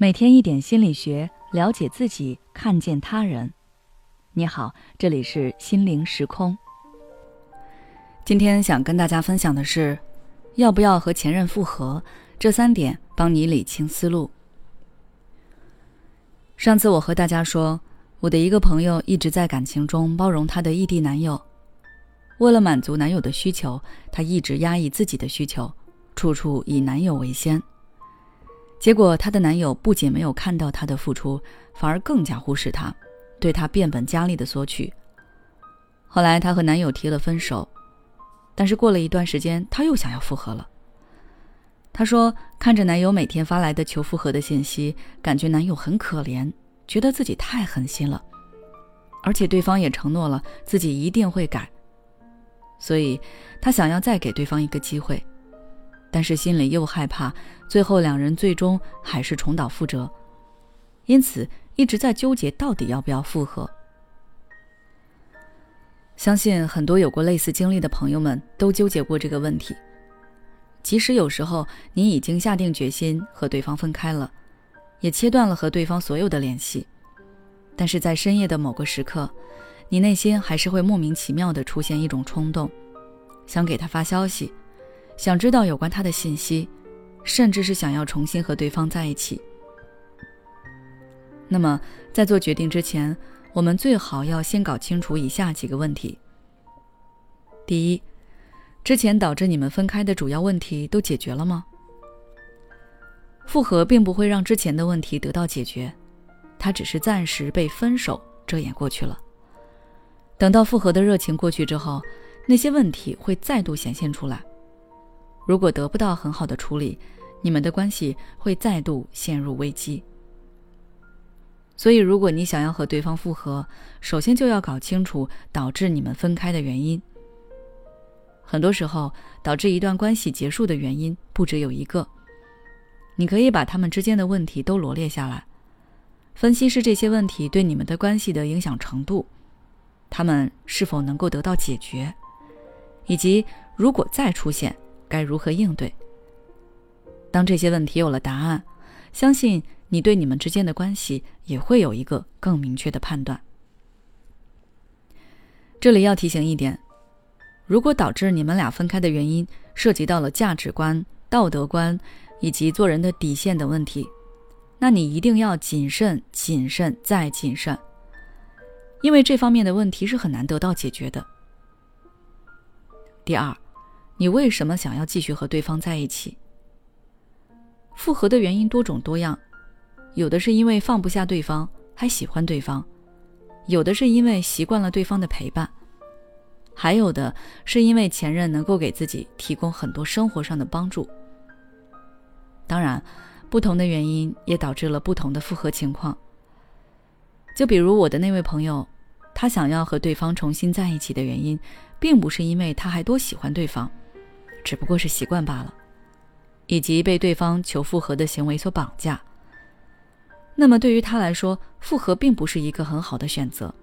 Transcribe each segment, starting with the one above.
每天一点心理学，了解自己，看见他人。你好，这里是心灵时空。今天想跟大家分享的是，要不要和前任复合？这三点帮你理清思路。上次我和大家说，我的一个朋友一直在感情中包容她的异地男友，为了满足男友的需求，她一直压抑自己的需求，处处以男友为先。结果，她的男友不仅没有看到她的付出，反而更加忽视她，对她变本加厉的索取。后来，她和男友提了分手，但是过了一段时间，她又想要复合了。她说，看着男友每天发来的求复合的信息，感觉男友很可怜，觉得自己太狠心了，而且对方也承诺了自己一定会改，所以她想要再给对方一个机会。但是心里又害怕，最后两人最终还是重蹈覆辙，因此一直在纠结到底要不要复合。相信很多有过类似经历的朋友们都纠结过这个问题。即使有时候你已经下定决心和对方分开了，也切断了和对方所有的联系，但是在深夜的某个时刻，你内心还是会莫名其妙的出现一种冲动，想给他发消息。想知道有关他的信息，甚至是想要重新和对方在一起。那么，在做决定之前，我们最好要先搞清楚以下几个问题：第一，之前导致你们分开的主要问题都解决了吗？复合并不会让之前的问题得到解决，它只是暂时被分手遮掩过去了。等到复合的热情过去之后，那些问题会再度显现出来。如果得不到很好的处理，你们的关系会再度陷入危机。所以，如果你想要和对方复合，首先就要搞清楚导致你们分开的原因。很多时候，导致一段关系结束的原因不只有一个。你可以把他们之间的问题都罗列下来，分析是这些问题对你们的关系的影响程度，他们是否能够得到解决，以及如果再出现。该如何应对？当这些问题有了答案，相信你对你们之间的关系也会有一个更明确的判断。这里要提醒一点：如果导致你们俩分开的原因涉及到了价值观、道德观以及做人的底线等问题，那你一定要谨慎、谨慎再谨慎，因为这方面的问题是很难得到解决的。第二。你为什么想要继续和对方在一起？复合的原因多种多样，有的是因为放不下对方，还喜欢对方；有的是因为习惯了对方的陪伴；还有的是因为前任能够给自己提供很多生活上的帮助。当然，不同的原因也导致了不同的复合情况。就比如我的那位朋友，他想要和对方重新在一起的原因，并不是因为他还多喜欢对方。只不过是习惯罢了，以及被对方求复合的行为所绑架。那么对于他来说，复合并不是一个很好的选择，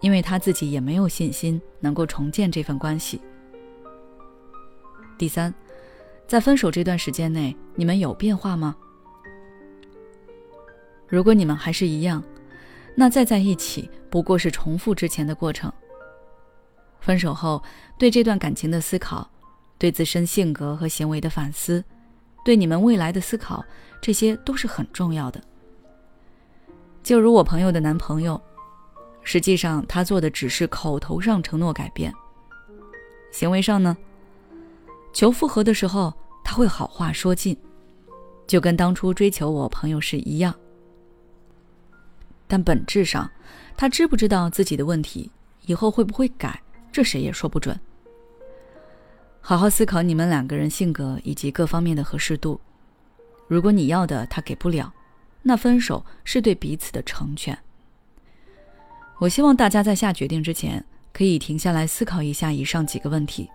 因为他自己也没有信心能够重建这份关系。第三，在分手这段时间内，你们有变化吗？如果你们还是一样，那再在一起不过是重复之前的过程。分手后对这段感情的思考。对自身性格和行为的反思，对你们未来的思考，这些都是很重要的。就如我朋友的男朋友，实际上他做的只是口头上承诺改变，行为上呢，求复合的时候他会好话说尽，就跟当初追求我朋友时一样。但本质上，他知不知道自己的问题，以后会不会改，这谁也说不准。好好思考你们两个人性格以及各方面的合适度。如果你要的他给不了，那分手是对彼此的成全。我希望大家在下决定之前，可以停下来思考一下以上几个问题。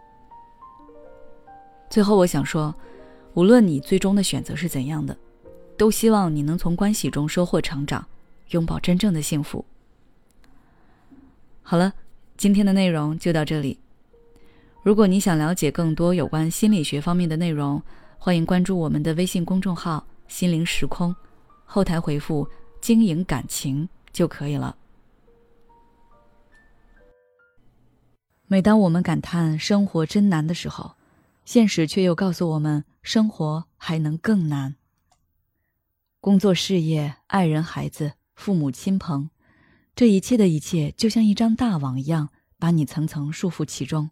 最后，我想说，无论你最终的选择是怎样的，都希望你能从关系中收获成长，拥抱真正的幸福。好了，今天的内容就到这里。如果你想了解更多有关心理学方面的内容，欢迎关注我们的微信公众号“心灵时空”，后台回复“经营感情”就可以了。每当我们感叹生活真难的时候，现实却又告诉我们，生活还能更难。工作、事业、爱人、孩子、父母亲朋，这一切的一切，就像一张大网一样，把你层层束缚其中。